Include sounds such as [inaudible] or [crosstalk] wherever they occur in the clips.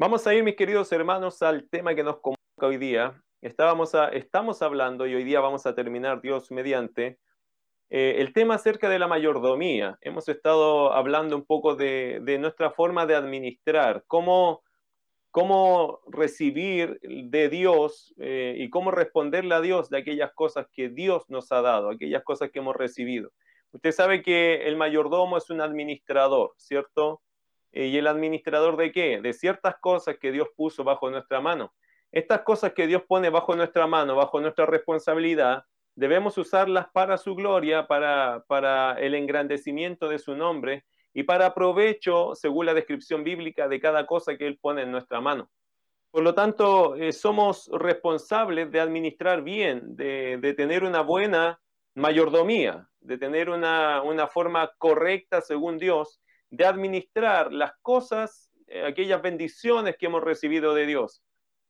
Vamos a ir, mis queridos hermanos, al tema que nos convoca hoy día. Estábamos a, estamos hablando y hoy día vamos a terminar, Dios mediante, eh, el tema acerca de la mayordomía. Hemos estado hablando un poco de, de nuestra forma de administrar, cómo, cómo recibir de Dios eh, y cómo responderle a Dios de aquellas cosas que Dios nos ha dado, aquellas cosas que hemos recibido. Usted sabe que el mayordomo es un administrador, ¿cierto? Eh, ¿Y el administrador de qué? De ciertas cosas que Dios puso bajo nuestra mano. Estas cosas que Dios pone bajo nuestra mano, bajo nuestra responsabilidad, debemos usarlas para su gloria, para, para el engrandecimiento de su nombre y para provecho, según la descripción bíblica, de cada cosa que Él pone en nuestra mano. Por lo tanto, eh, somos responsables de administrar bien, de, de, tener una buena mayordomía, de tener una, una forma correcta, según Dios, de administrar las cosas, eh, aquellas bendiciones que hemos recibido de Dios.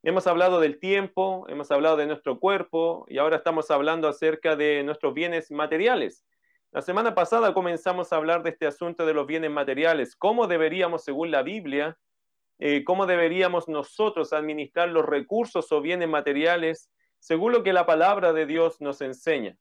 Hemos hablado del tiempo, hemos hablado de nuestro cuerpo y ahora estamos hablando acerca de nuestros bienes materiales. La semana pasada comenzamos a hablar de este asunto de los bienes materiales, cómo deberíamos, según la Biblia, eh, cómo deberíamos nosotros administrar los recursos o bienes materiales según lo que la palabra de Dios nos enseña.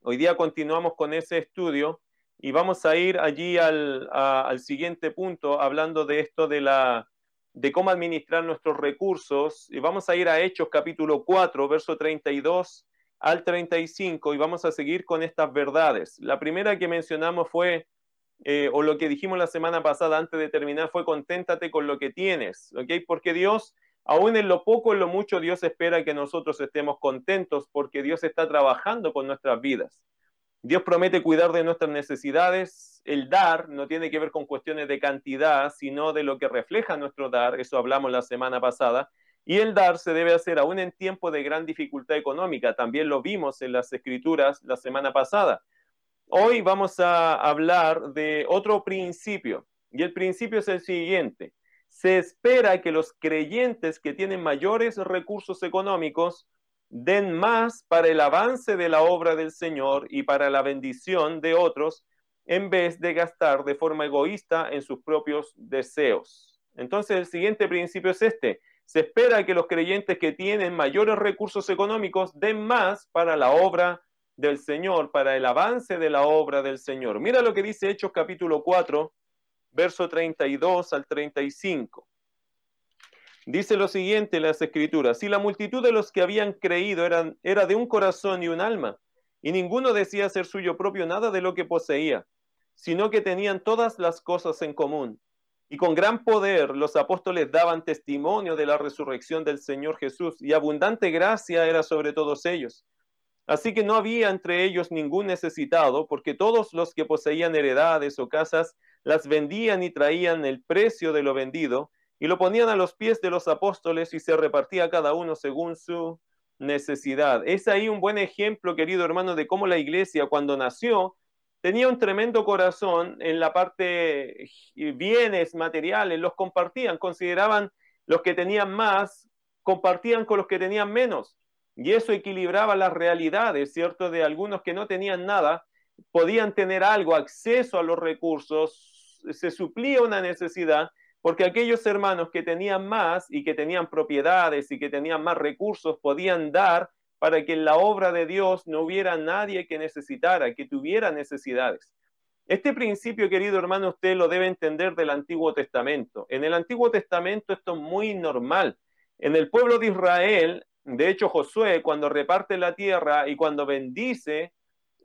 Hoy día continuamos con ese estudio y vamos a ir allí al, al siguiente punto hablando de esto de, la, de cómo administrar nuestros recursos y vamos a ir a Hechos capítulo 4, verso 32 al 35 y vamos a seguir con estas verdades. La primera que mencionamos fue, eh, o lo que dijimos la semana pasada antes de terminar, fue conténtate con lo que tienes, ¿ok? Porque Dios, aún en lo poco, en lo mucho, Dios espera que nosotros estemos contentos porque Dios está trabajando con nuestras vidas. Dios promete cuidar de nuestras necesidades. El dar no tiene que ver con cuestiones de cantidad, sino de lo que refleja nuestro dar. Eso hablamos la semana pasada. Y el dar se debe hacer aún en tiempos de gran dificultad económica. También lo vimos en las escrituras la semana pasada. Hoy vamos a hablar de otro principio. Y el principio es el siguiente. Se espera que los creyentes que tienen mayores recursos económicos den más para el avance de la obra del Señor y para la bendición de otros, en vez de gastar de forma egoísta en sus propios deseos. Entonces el siguiente principio es este. Se espera que los creyentes que tienen mayores recursos económicos den más para la obra del Señor, para el avance de la obra del Señor. Mira lo que dice Hechos capítulo 4, verso 32 al 35. Dice lo siguiente en las escrituras, si la multitud de los que habían creído eran, era de un corazón y un alma, y ninguno decía ser suyo propio nada de lo que poseía, sino que tenían todas las cosas en común. Y con gran poder los apóstoles daban testimonio de la resurrección del Señor Jesús, y abundante gracia era sobre todos ellos. Así que no había entre ellos ningún necesitado, porque todos los que poseían heredades o casas las vendían y traían el precio de lo vendido, y lo ponían a los pies de los apóstoles y se repartía cada uno según su necesidad. Es ahí un buen ejemplo, querido hermano, de cómo la iglesia cuando nació tenía un tremendo corazón en la parte bienes materiales, los compartían, consideraban los que tenían más, compartían con los que tenían menos. Y eso equilibraba las realidades, ¿cierto? De algunos que no tenían nada, podían tener algo, acceso a los recursos, se suplía una necesidad porque aquellos hermanos que tenían más y que tenían propiedades y que tenían más recursos podían dar para que en la obra de Dios no hubiera nadie que necesitara, que tuviera necesidades. Este principio, querido hermano, usted lo debe entender del Antiguo Testamento. En el Antiguo Testamento esto es muy normal. En el pueblo de Israel, de hecho Josué, cuando reparte la tierra y cuando bendice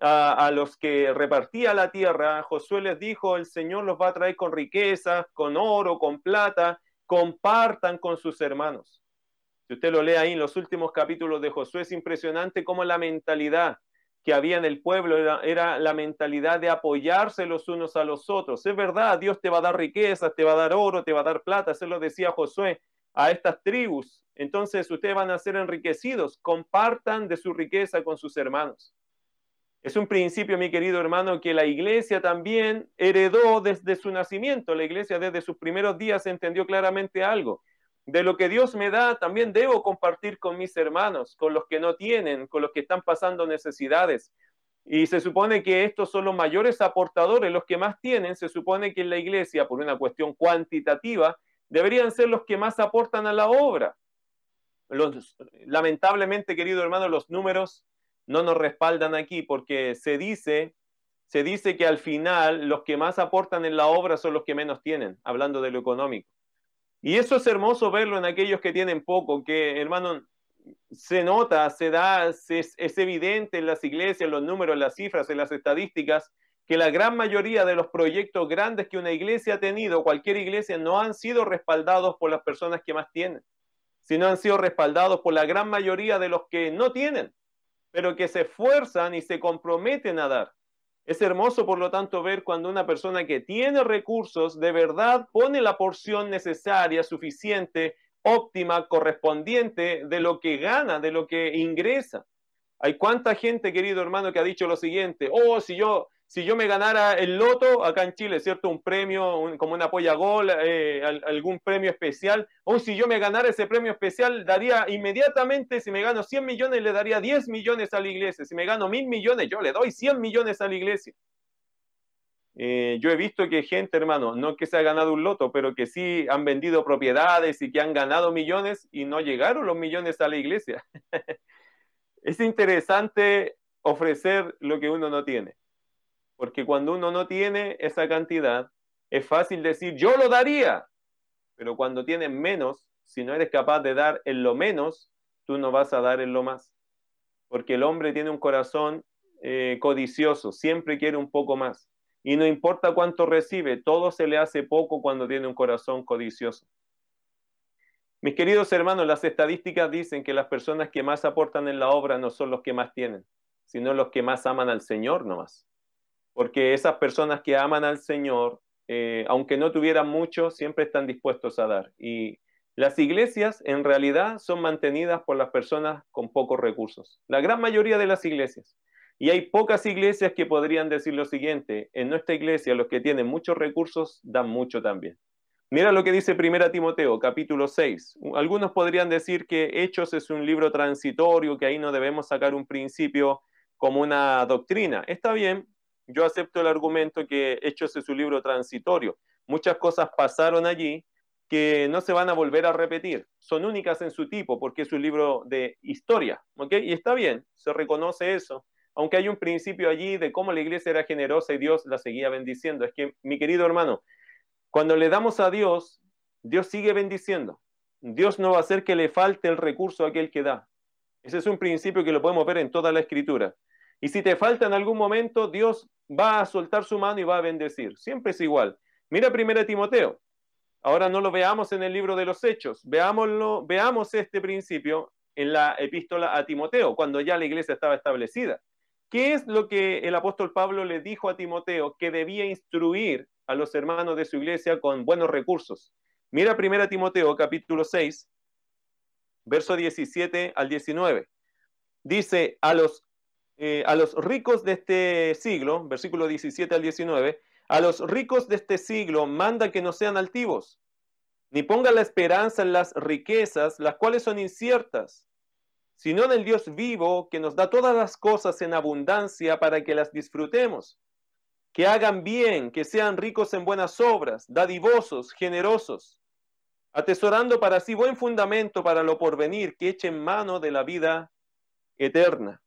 a, los que repartía la tierra, Josué les dijo, el Señor los va a traer con riquezas, con oro, con plata, compartan con sus hermanos. Si usted lo lee ahí en los últimos capítulos de Josué, es impresionante cómo la mentalidad que había en el pueblo era, era, la mentalidad de apoyarse los unos a los otros. Es verdad, Dios te va a dar riquezas, te va a dar oro, te va a dar plata, eso lo decía Josué a estas tribus. Entonces ustedes van a ser enriquecidos, compartan de su riqueza con sus hermanos. Es un principio, mi querido hermano, que la iglesia también heredó desde su nacimiento. La iglesia desde sus primeros días entendió claramente algo. De lo que Dios me da, también debo compartir con mis hermanos, con los que no tienen, con los que están pasando necesidades. Y se supone que estos son los mayores aportadores, los que más tienen. Se supone que en la iglesia, por una cuestión cuantitativa, deberían ser los que más aportan a la obra. lamentablemente, querido hermano, los números no nos respaldan aquí porque se dice, se dice que al final los que más aportan en la obra son los que menos tienen, hablando de lo económico. Y eso es hermoso verlo en aquellos que tienen poco, que hermano, se nota, se da, es, evidente en las iglesias, en los números, en las cifras, en las estadísticas, que la gran mayoría de los proyectos grandes que una iglesia ha tenido, cualquier iglesia, no han sido respaldados por las personas que más tienen, sino han sido respaldados por la gran mayoría de los que no tienen, pero que se esfuerzan y se comprometen a dar. Es hermoso, por lo tanto, ver cuando una persona que tiene recursos de verdad pone la porción necesaria, suficiente, óptima, correspondiente de lo que gana, de lo que ingresa. Hay cuánta gente, querido hermano, que ha dicho lo siguiente, oh, si yo si yo me ganara el loto acá en Chile, ¿cierto? Un premio, como una polla gol, eh, algún premio especial, o si yo me ganara ese premio especial, daría inmediatamente, si me gano 100 millones, le daría 10 millones a la iglesia. Si me gano mil millones, yo le doy 100 millones a la iglesia. Eh, yo he visto que gente, hermano, no que se ha ganado un loto, pero que sí han vendido propiedades y que han ganado millones y no llegaron los millones a la iglesia. [laughs] es interesante ofrecer lo que uno no tiene. Porque cuando uno no tiene esa cantidad, es fácil decir, yo lo daría. Pero cuando tienes menos, si no eres capaz de dar en lo menos, tú no vas a dar en lo más. Porque el hombre tiene un corazón eh, codicioso, siempre quiere un poco más. Y no importa cuánto recibe, todo se le hace poco cuando tiene un corazón codicioso. Mis queridos hermanos, las estadísticas dicen que las personas que más aportan en la obra no son los que más tienen, sino los que más aman al Señor nomás porque esas personas que aman al Señor, eh, aunque no tuvieran mucho, siempre están dispuestos a dar. Y las iglesias en realidad son mantenidas por las personas con pocos recursos, la gran mayoría de las iglesias. Y hay pocas iglesias que podrían decir lo siguiente, en nuestra iglesia los que tienen muchos recursos dan mucho también. Mira lo que dice 1 Timoteo, capítulo 6. Algunos podrían decir que Hechos es un libro transitorio, que ahí no debemos sacar un principio como una doctrina. Está bien, yo acepto el argumento que Hechos es un libro transitorio. Muchas cosas pasaron allí que no se van a volver a repetir. Son únicas en su tipo porque es un libro de historia. Y está bien, se reconoce eso. Aunque hay un principio allí de cómo la iglesia era generosa y Dios la seguía bendiciendo. Es que, mi querido hermano, cuando le damos a Dios, Dios sigue bendiciendo. Dios no va a hacer que le falte el recurso a aquel que da. Ese es un principio que lo podemos ver en toda la escritura. Y si te falta en algún momento, Dios va a soltar su mano y va a bendecir. Siempre es igual. Mira 1 Timoteo. Ahora no lo veamos en el libro de los Hechos. Veámoslo, veamos este principio en la epístola a Timoteo, cuando ya la iglesia estaba establecida. ¿Qué es lo que el apóstol Pablo le dijo a Timoteo que debía instruir a los hermanos de su iglesia con buenos recursos? Mira 1 Timoteo capítulo 6, verso 17 al 19. Dice, a los eh, a los ricos de este siglo, versículo 17 al 19, a los ricos de este siglo manda que no sean altivos, ni pongan la esperanza en las riquezas, las cuales son inciertas, sino en el Dios vivo que nos da todas las cosas en abundancia para que las disfrutemos. Que hagan bien, que sean ricos en buenas obras, dadivosos, generosos, atesorando para sí buen fundamento para lo porvenir, que echen mano de la vida eterna.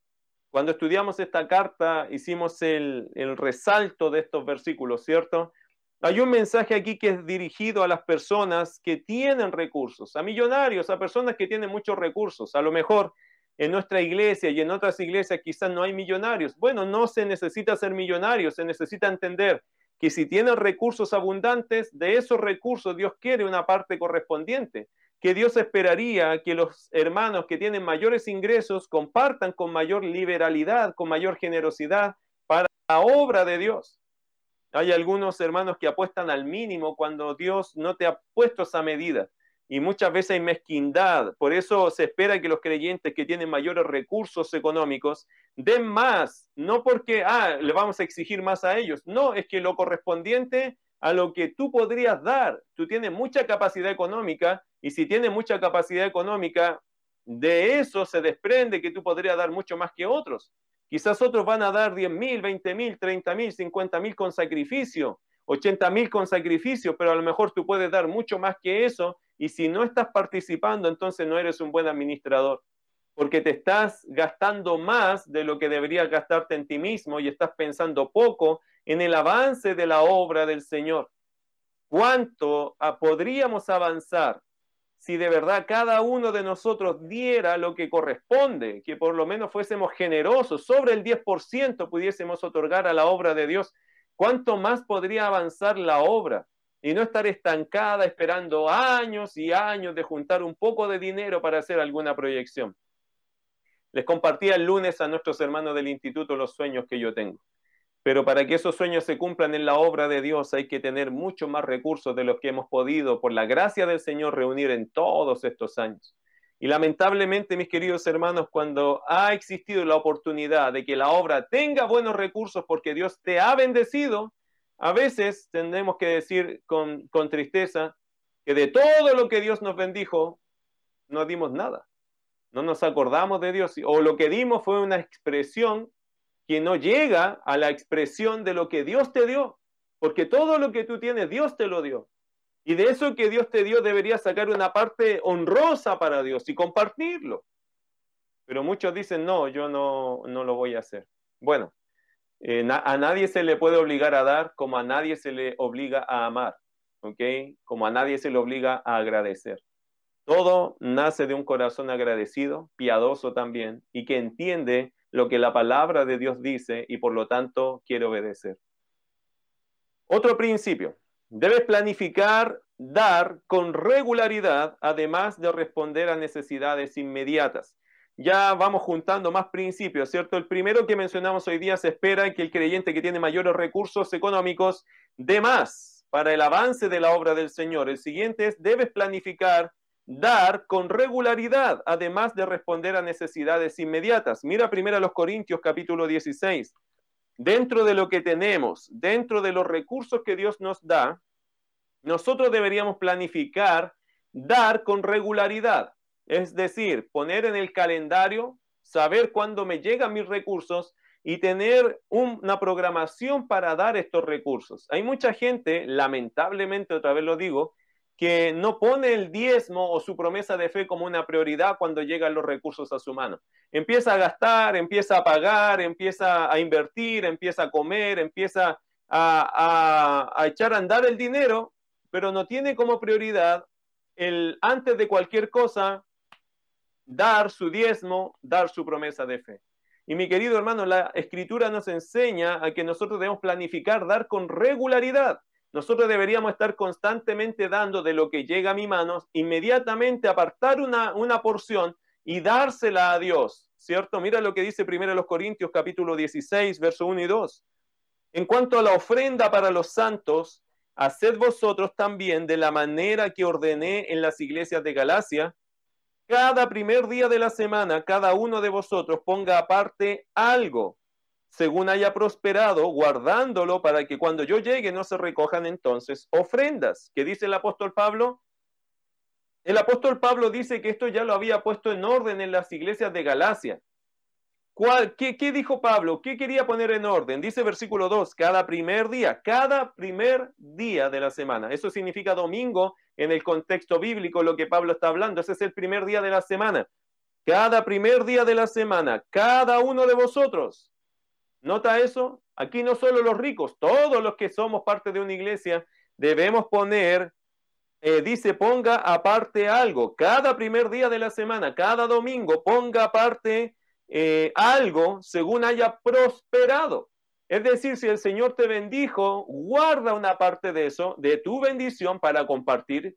Cuando estudiamos esta carta, hicimos el, resalto de estos versículos, ¿cierto? Hay un mensaje aquí que es dirigido a las personas que tienen recursos, a millonarios, a personas que tienen muchos recursos. A lo mejor en nuestra iglesia y en otras iglesias quizás no hay millonarios. Bueno, no se necesita ser millonario, se necesita entender que si tienen recursos abundantes, de esos recursos Dios quiere una parte correspondiente que Dios esperaría que los hermanos que tienen mayores ingresos compartan con mayor liberalidad, con mayor generosidad para la obra de Dios. Hay algunos hermanos que apuestan al mínimo cuando Dios no te ha puesto esa medida. Y muchas veces hay mezquindad. Por eso se espera que los creyentes que tienen mayores recursos económicos den más. No porque, ah, le vamos a exigir más a ellos. No, es que lo correspondiente a lo que tú podrías dar. Tú tienes mucha capacidad económica y si tienes mucha capacidad económica, de eso se desprende que tú podrías dar mucho más que otros. Quizás otros van a dar 10 mil, 20 mil, 30 mil, 50 mil con sacrificio. 80 mil con sacrificio, pero a lo mejor tú puedes dar mucho más que eso y si no estás participando, entonces no eres un buen administrador, porque te estás gastando más de lo que deberías gastarte en ti mismo y estás pensando poco en el avance de la obra del Señor. ¿Cuánto ah, podríamos avanzar si de verdad cada uno de nosotros diera lo que corresponde, que por lo menos fuésemos generosos, sobre el 10% pudiésemos otorgar a la obra de Dios? ¿Cuánto más podría avanzar la obra? y no estar estancada esperando años y años de juntar un poco de dinero para hacer alguna proyección. Les compartí el lunes a nuestros hermanos del instituto los sueños que yo tengo. Pero para que esos sueños se cumplan en la obra de Dios hay que tener mucho más recursos de los que hemos podido, por la gracia del Señor, reunir en todos estos años. Y lamentablemente, mis queridos hermanos, cuando ha existido la oportunidad de que la obra tenga buenos recursos porque Dios te ha bendecido, a veces tendremos que decir con, con tristeza que de todo lo que Dios nos bendijo, no dimos nada. No nos acordamos de Dios. O lo que dimos fue una expresión que no llega a la expresión de lo que Dios te dio. Porque todo lo que tú tienes, Dios te lo dio. Y de eso que Dios te dio deberías sacar una parte honrosa para Dios y compartirlo. Pero muchos dicen, no, yo no, no lo voy a hacer. Bueno, eh, a nadie se le puede obligar a dar como a nadie se le obliga a amar, ¿ok? Como a nadie se le obliga a agradecer. Todo nace de un corazón agradecido, piadoso también, y que entiende lo que la palabra de Dios dice y por lo tanto quiere obedecer. Otro principio, debes planificar dar con regularidad, además de responder a necesidades inmediatas ya vamos juntando más principios, ¿cierto? El primero que mencionamos hoy día se espera que el creyente que tiene mayores recursos económicos dé más para el avance de la obra del Señor. El siguiente es, debes planificar dar con regularidad, además de responder a necesidades inmediatas. Mira primero a los Corintios capítulo 16. Dentro de lo que tenemos, dentro de los recursos que Dios nos da, nosotros deberíamos planificar dar con regularidad. Es decir, poner en el calendario, saber cuándo me llegan mis recursos y tener una programación para dar estos recursos. Hay mucha gente, lamentablemente, otra vez lo digo, que no pone el diezmo o su promesa de fe como una prioridad cuando llegan los recursos a su mano. Empieza a gastar, empieza a pagar, empieza a invertir, empieza a comer, empieza a, echar a andar el dinero, pero no tiene como prioridad el antes de cualquier cosa dar su diezmo, dar su promesa de fe. Y mi querido hermano, la escritura nos enseña a que nosotros debemos planificar, dar con regularidad. Nosotros deberíamos estar constantemente dando de lo que llega a mi mano, inmediatamente apartar una, una porción y dársela a Dios, ¿cierto? Mira lo que dice primero los Corintios capítulo 16, verso 1 y 2. En cuanto a la ofrenda para los santos, haced vosotros también de la manera que ordené en las iglesias de Galacia, cada primer día de la semana, cada uno de vosotros ponga aparte algo, según haya prosperado, guardándolo para que cuando yo llegue no se recojan entonces ofrendas. ¿Qué dice el apóstol Pablo? El apóstol Pablo dice que esto ya lo había puesto en orden en las iglesias de Galacia qué, dijo Pablo? ¿Qué quería poner en orden? Dice versículo 2, cada primer día, cada primer día de la semana. Eso significa domingo en el contexto bíblico, lo que Pablo está hablando. Ese es el primer día de la semana. Cada primer día de la semana, cada uno de vosotros. ¿Nota eso? Aquí no solo los ricos, todos los que somos parte de una iglesia, debemos poner, eh, dice, ponga aparte algo. Cada primer día de la semana, cada domingo, ponga aparte eh, algo según haya prosperado. Es decir, si el Señor te bendijo, guarda una parte de eso, de tu bendición, para compartir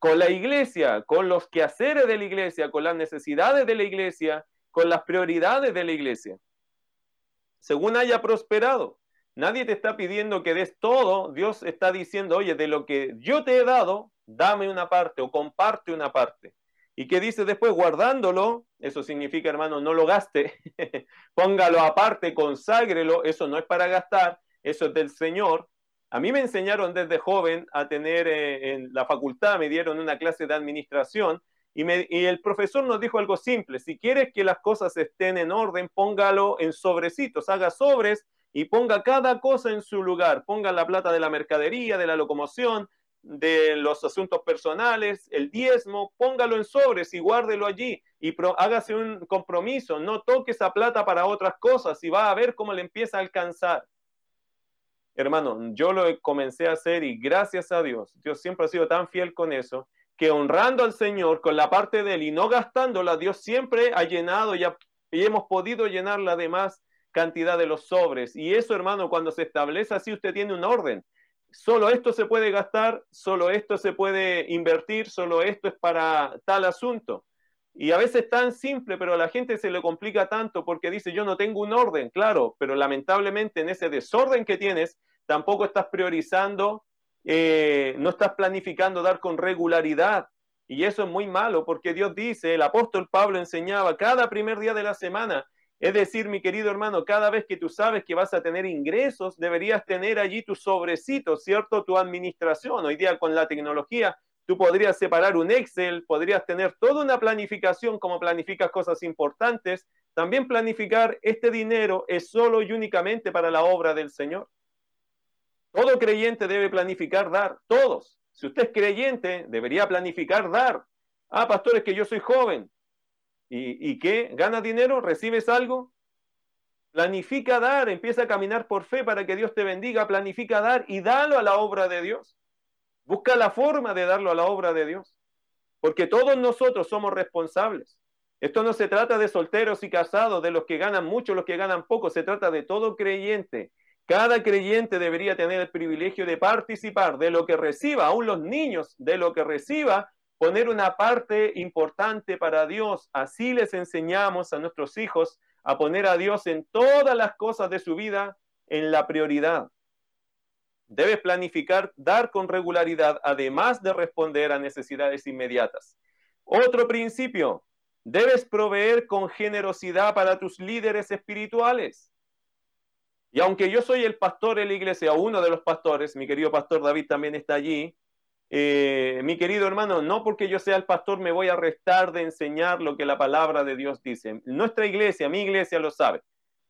con la iglesia, con los quehaceres de la iglesia, con las necesidades de la iglesia, con las prioridades de la iglesia. Según haya prosperado. Nadie te está pidiendo que des todo. Dios está diciendo, oye, de lo que yo te he dado, dame una parte o comparte una parte. ¿Y qué dice después? Guardándolo, eso significa, hermano, no lo gaste, [laughs] póngalo aparte, conságrelo, eso no es para gastar, eso es del Señor. A mí me enseñaron desde joven a tener eh, en la facultad, me dieron una clase de administración y, el profesor nos dijo algo simple, si quieres que las cosas estén en orden, póngalo en sobrecitos, haga sobres y ponga cada cosa en su lugar. Ponga la plata de la mercadería, de la locomoción, de los asuntos personales, el diezmo, póngalo en sobres y guárdelo allí y hágase un compromiso. No toque esa plata para otras cosas y va a ver cómo le empieza a alcanzar. Hermano, yo lo comencé a hacer y gracias a Dios, Dios siempre ha sido tan fiel con eso, que honrando al Señor con la parte de Él y no gastándola, Dios siempre ha llenado y, hemos podido llenar la demás cantidad de los sobres. Y eso, hermano, cuando se establece así, usted tiene un orden. Solo esto se puede gastar, solo esto se puede invertir, solo esto es para tal asunto. Y a veces tan simple, pero a la gente se le complica tanto porque dice, yo no tengo un orden, claro, pero lamentablemente en ese desorden que tienes, tampoco estás priorizando, eh, no estás planificando dar con regularidad. Y eso es muy malo porque Dios dice, el apóstol Pablo enseñaba cada primer día de la semana, es decir, mi querido hermano, cada vez que tú sabes que vas a tener ingresos, deberías tener allí tu sobrecito, ¿cierto? Tu administración. Hoy día con la tecnología Tú podrías separar un Excel, podrías tener toda una planificación como planificas cosas importantes. También planificar este dinero es solo y únicamente para la obra del Señor. Todo creyente debe planificar dar, todos. Si usted es creyente, debería planificar dar. Ah, pastores, que yo soy joven. ¿Y, y qué? ¿Ganas dinero? ¿Recibes algo? Planifica dar, empieza a caminar por fe para que Dios te bendiga, planifica dar y dalo a la obra de Dios. Busca la forma de darlo a la obra de Dios, porque todos nosotros somos responsables. Esto no se trata de solteros y casados, de los que ganan mucho, los que ganan poco, se trata de todo creyente. Cada creyente debería tener el privilegio de participar de lo que reciba, aún los niños, de lo que reciba, poner una parte importante para Dios. Así les enseñamos a nuestros hijos a poner a Dios en todas las cosas de su vida en la prioridad. Debes planificar dar con regularidad, además de responder a necesidades inmediatas. Otro principio, debes proveer con generosidad para tus líderes espirituales. Y aunque yo soy el pastor de la iglesia, uno de los pastores, mi querido pastor David también está allí, eh, mi querido hermano, no porque yo sea el pastor me voy a restar de enseñar lo que la palabra de Dios dice. Nuestra iglesia, mi iglesia lo sabe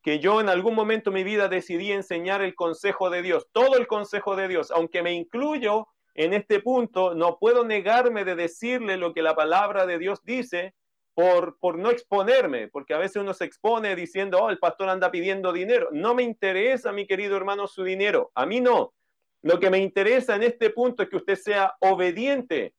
que yo en algún momento de mi vida decidí enseñar el consejo de Dios, todo el consejo de Dios, aunque me incluyo en este punto, no puedo negarme de decirle lo que la palabra de Dios dice por, por no exponerme, porque a veces uno se expone diciendo, oh, el pastor anda pidiendo dinero. No me interesa, mi querido hermano, su dinero, a mí no. Lo que me interesa en este punto es que usted sea obediente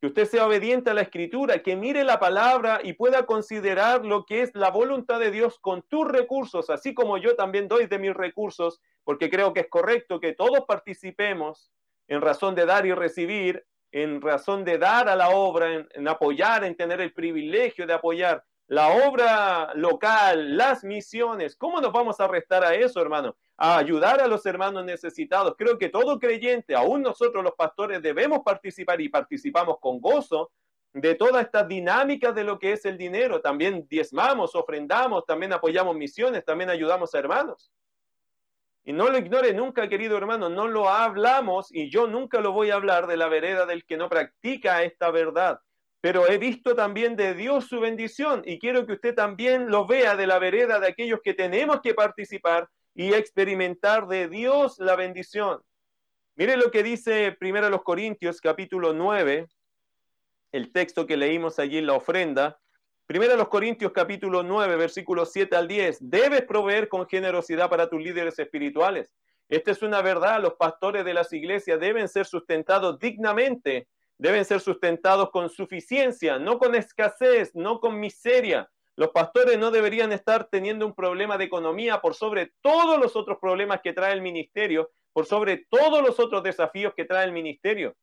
que usted sea obediente a la escritura, que mire la palabra y pueda considerar lo que es la voluntad de Dios con tus recursos, así como yo también doy de mis recursos, porque creo que es correcto que todos participemos en razón de dar y recibir, en razón de dar a la obra, en, apoyar, en tener el privilegio de apoyar la obra local, las misiones. ¿Cómo nos vamos a restar a eso, hermano? A ayudar a los hermanos necesitados. Creo que todo creyente, aún nosotros los pastores, debemos participar y participamos con gozo de todas estas dinámicas de lo que es el dinero. También diezmamos, ofrendamos, también apoyamos misiones, también ayudamos a hermanos. Y no lo ignore nunca, querido hermano, no lo hablamos y yo nunca lo voy a hablar de la vereda del que no practica esta verdad pero he visto también de Dios su bendición y quiero que usted también lo vea de la vereda de aquellos que tenemos que participar y experimentar de Dios la bendición. Mire lo que dice primero los Corintios capítulo 9, el texto que leímos allí en la ofrenda. Primero los Corintios capítulo 9, versículos 7 al 10. Debes proveer con generosidad para tus líderes espirituales. Esta es una verdad, los pastores de las iglesias deben ser sustentados dignamente deben ser sustentados con suficiencia, no con escasez, no con miseria. Los pastores no deberían estar teniendo un problema de economía por sobre todos los otros problemas que trae el ministerio, por sobre todos los otros desafíos que trae el ministerio.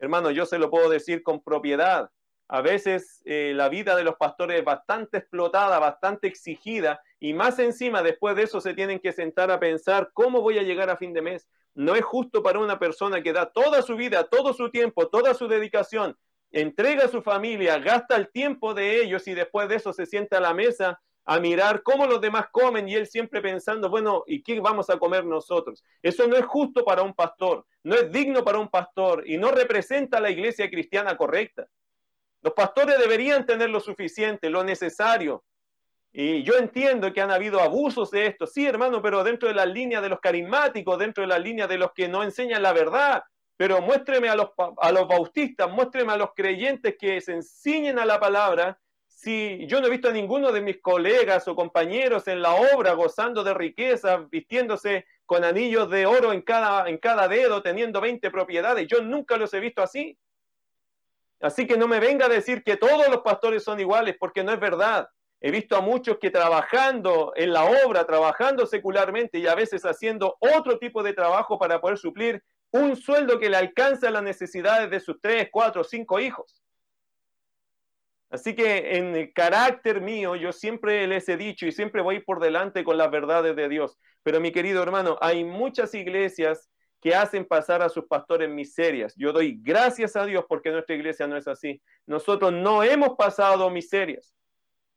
Hermano, yo se lo puedo decir con propiedad. A veces eh, la vida de los pastores es bastante explotada, bastante exigida, y más encima después de eso se tienen que sentar a pensar cómo voy a llegar a fin de mes, no es justo para una persona que da toda su vida, todo su tiempo, toda su dedicación, entrega a su familia, gasta el tiempo de ellos y después de eso se sienta a la mesa a mirar cómo los demás comen y él siempre pensando, bueno, ¿y qué vamos a comer nosotros? Eso no es justo para un pastor, no es digno para un pastor y no representa la iglesia cristiana correcta. Los pastores deberían tener lo suficiente, lo necesario, Y yo entiendo que han habido abusos de esto, sí, hermano, pero dentro de la línea de los carismáticos, dentro de la línea de los que no enseñan la verdad, pero muéstreme a los, a los bautistas, muéstreme a los creyentes que se enseñen a la palabra. Si yo no he visto a ninguno de mis colegas o compañeros en la obra gozando de riqueza, vistiéndose con anillos de oro en cada, en cada dedo, teniendo 20 propiedades, yo nunca los he visto así. Así que no me venga a decir que todos los pastores son iguales, porque no es verdad. He visto a muchos que trabajando en la obra, trabajando secularmente y a veces haciendo otro tipo de trabajo para poder suplir un sueldo que le alcanza las necesidades de sus tres, cuatro, cinco hijos. Así que en el carácter mío yo siempre les he dicho y siempre voy por delante con las verdades de Dios. Pero mi querido hermano, hay muchas iglesias que hacen pasar a sus pastores miserias. Yo doy gracias a Dios porque nuestra iglesia no es así. Nosotros no hemos pasado miserias,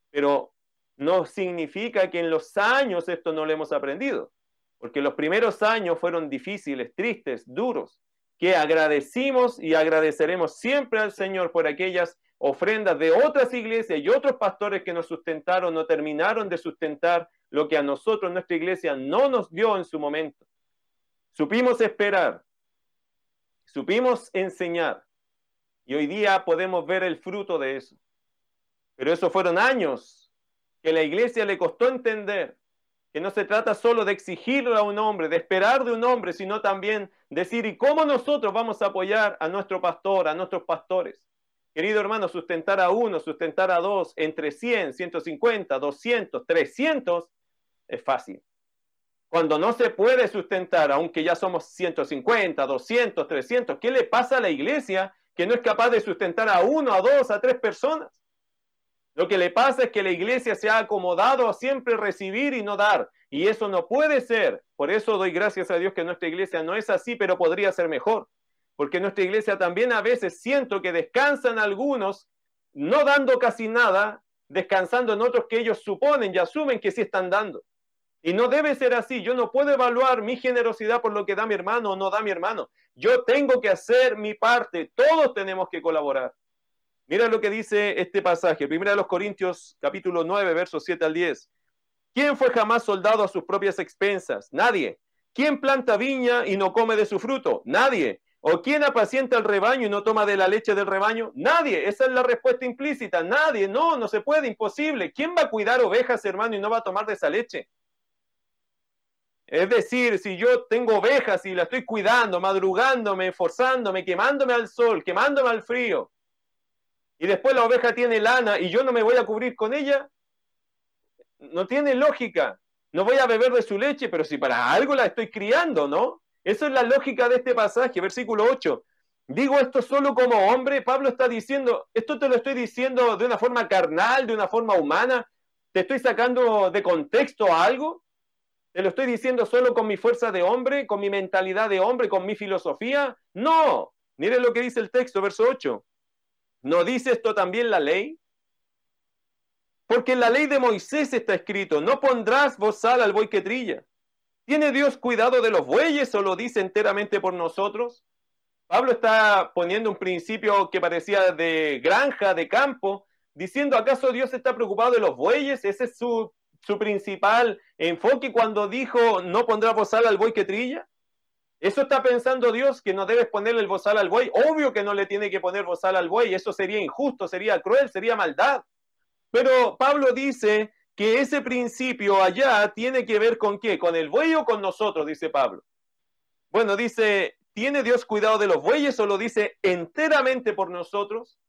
pero no significa que en los años esto no lo hemos aprendido, porque los primeros años fueron difíciles, tristes, duros, que agradecimos y agradeceremos siempre al Señor por aquellas ofrendas de otras iglesias y otros pastores que nos sustentaron, no terminaron de sustentar lo que a nosotros nuestra iglesia no nos dio en su momento. Supimos esperar, supimos enseñar y hoy día podemos ver el fruto de eso. Pero eso fueron años que la iglesia le costó entender que no se trata solo de exigirle a un hombre, de esperar de un hombre, sino también decir, ¿y cómo nosotros vamos a apoyar a nuestro pastor, a nuestros pastores? Querido hermano, sustentar a uno, sustentar a dos, entre 100, 150, 200, 300, es fácil. Cuando no se puede sustentar, aunque ya somos 150, 200, 300, ¿qué le pasa a la iglesia que no es capaz de sustentar a uno, a dos, a tres personas? Lo que le pasa es que la iglesia se ha acomodado a siempre recibir y no dar. Y eso no puede ser. Por eso doy gracias a Dios que nuestra iglesia no es así, pero podría ser mejor. Porque nuestra iglesia también a veces siento que descansan algunos, no dando casi nada, descansando en otros que ellos suponen y asumen que sí están dando. Y no debe ser así. Yo no puedo evaluar mi generosidad por lo que da mi hermano o no da mi hermano. Yo tengo que hacer mi parte. Todos tenemos que colaborar. Mira lo que dice este pasaje. Primera de los Corintios, capítulo 9, versos 7 al 10. ¿Quién fue jamás soldado a sus propias expensas? Nadie. ¿Quién planta viña y no come de su fruto? Nadie. ¿O quién apacienta el rebaño y no toma de la leche del rebaño? Nadie. Esa es la respuesta implícita. Nadie. No, no se puede. Imposible. ¿Quién va a cuidar ovejas, hermano, y no va a tomar de esa leche? Es decir, si yo tengo ovejas y las estoy cuidando, madrugándome, esforzándome, quemándome al sol, quemándome al frío, y después la oveja tiene lana y yo no me voy a cubrir con ella, no tiene lógica. No voy a beber de su leche, pero si para algo la estoy criando, ¿no? Eso es la lógica de este pasaje, versículo 8. Digo esto solo como hombre, Pablo está diciendo, esto te lo estoy diciendo de una forma carnal, de una forma humana, te estoy sacando de contexto algo. ¿Te lo estoy diciendo solo con mi fuerza de hombre, con mi mentalidad de hombre, con mi filosofía? No. Miren lo que dice el texto, verso 8. ¿No dice esto también la ley? Porque en la ley de Moisés está escrito, no pondrás bozal al buey que trilla. ¿Tiene Dios cuidado de los bueyes o lo dice enteramente por nosotros? Pablo está poniendo un principio que parecía de granja, de campo, diciendo, ¿acaso Dios está preocupado de los bueyes? Ese es su su principal enfoque cuando dijo no pondrá bozal al buey que trilla? ¿Eso está pensando Dios que no debes ponerle el bozal al buey? Obvio que no le tiene que poner bozal al buey, eso sería injusto, sería cruel, sería maldad. Pero Pablo dice que ese principio allá tiene que ver con qué, con el buey o con nosotros, dice Pablo. Bueno, dice, ¿tiene Dios cuidado de los bueyes o lo dice enteramente por nosotros?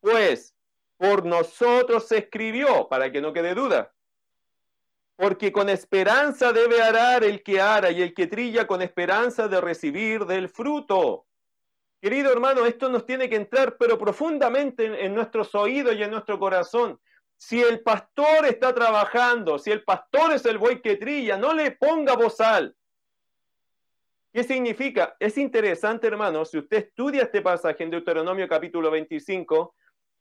Pues por nosotros se escribió, para que no quede duda porque con esperanza debe arar el que ara y el que trilla con esperanza de recibir del fruto. Querido hermano, esto nos tiene que entrar pero profundamente en, nuestros oídos y en nuestro corazón. Si el pastor está trabajando, si el pastor es el buey que trilla, no le ponga bozal. ¿Qué significa? Es interesante, hermano, si usted estudia este pasaje en Deuteronomio capítulo 25,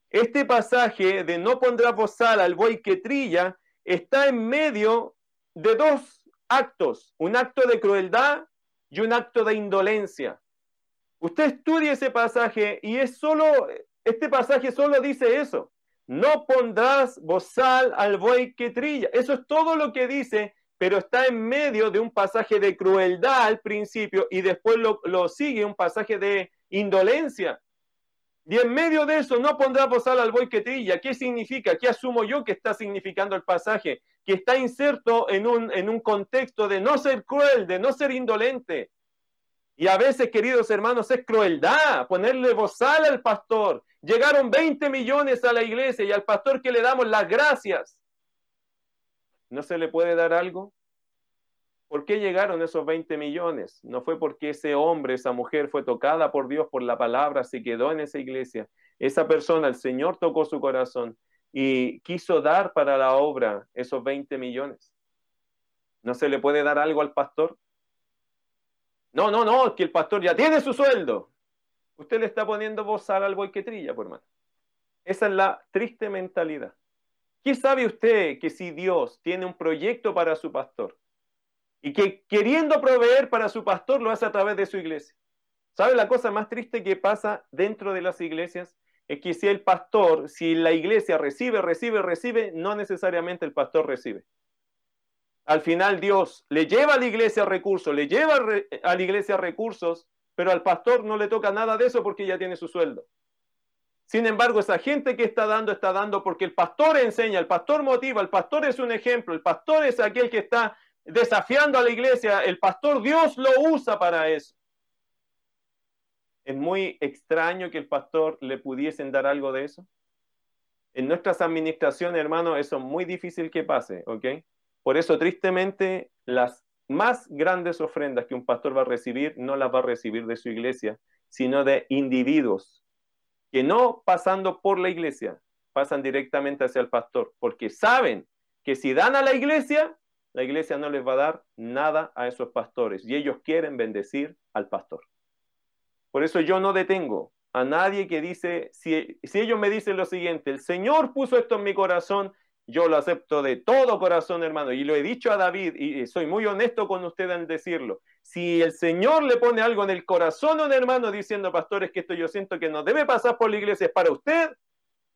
este pasaje de no pondrá bozal al buey que trilla está en medio de dos actos, un acto de crueldad y un acto de indolencia. Usted estudia ese pasaje y es solo, este pasaje solo dice eso. no pondrás bozal al buey que trilla. Eso es todo lo que dice, pero está en medio de un pasaje de crueldad al principio y después lo, lo sigue un pasaje de indolencia. Y en medio de eso no pondrás bozal al buey que. ¿Qué significa? ¿Qué asumo yo que está significando el pasaje? Que está inserto en un, en un contexto de no ser cruel, de no ser indolente. Y a veces, queridos hermanos, es crueldad ponerle bozal al pastor. Llegaron 20 millones a la iglesia y al pastor que le damos las gracias. ¿No se le puede dar algo? ¿Por qué llegaron esos 20 millones? No fue porque ese hombre, esa mujer fue tocada por Dios por la palabra, se quedó en esa iglesia. Esa persona, el Señor tocó su corazón y quiso dar para la obra esos 20 millones. ¿No se le puede dar algo al pastor? No, no, no, que el pastor ya tiene su sueldo. Usted le está poniendo bozal al buey que trilla, por hermano. Esa es la triste mentalidad. ¿Qué sabe usted que si Dios tiene un proyecto para su pastor y que queriendo proveer para su pastor lo hace a través de su iglesia? ¿Sabe la cosa más triste que pasa dentro de las iglesias? Es que si el pastor, si la iglesia recibe, recibe, recibe, no necesariamente el pastor recibe al final Dios le lleva a la iglesia recursos, le lleva a la iglesia recursos, pero al pastor no le toca nada de eso porque ya tiene su sueldo. Sin embargo, esa gente que está dando, está dando porque el pastor enseña, el pastor motiva, el pastor es un ejemplo, el pastor es aquel que está desafiando a la iglesia, el pastor Dios lo usa para eso. Es muy extraño que el pastor le pudiesen dar algo de eso. En nuestras administraciones, hermano, eso es muy difícil que pase, ¿ok? Por eso, tristemente, las más grandes ofrendas que un pastor va a recibir no las va a recibir de su iglesia, sino de individuos que no pasando por la iglesia, pasan directamente hacia el pastor, porque saben que si dan a la iglesia, la iglesia no les va a dar nada a esos pastores y ellos quieren bendecir al pastor. Por eso yo no detengo a nadie que dice, si, si ellos me dicen lo siguiente, el Señor puso esto en mi corazón, yo lo acepto de todo corazón, hermano, y lo he dicho a David, y soy muy honesto con usted en decirlo. Si el Señor le pone algo en el corazón a un hermano diciendo, pastores, que esto yo siento que no debe pasar por la iglesia, es para usted,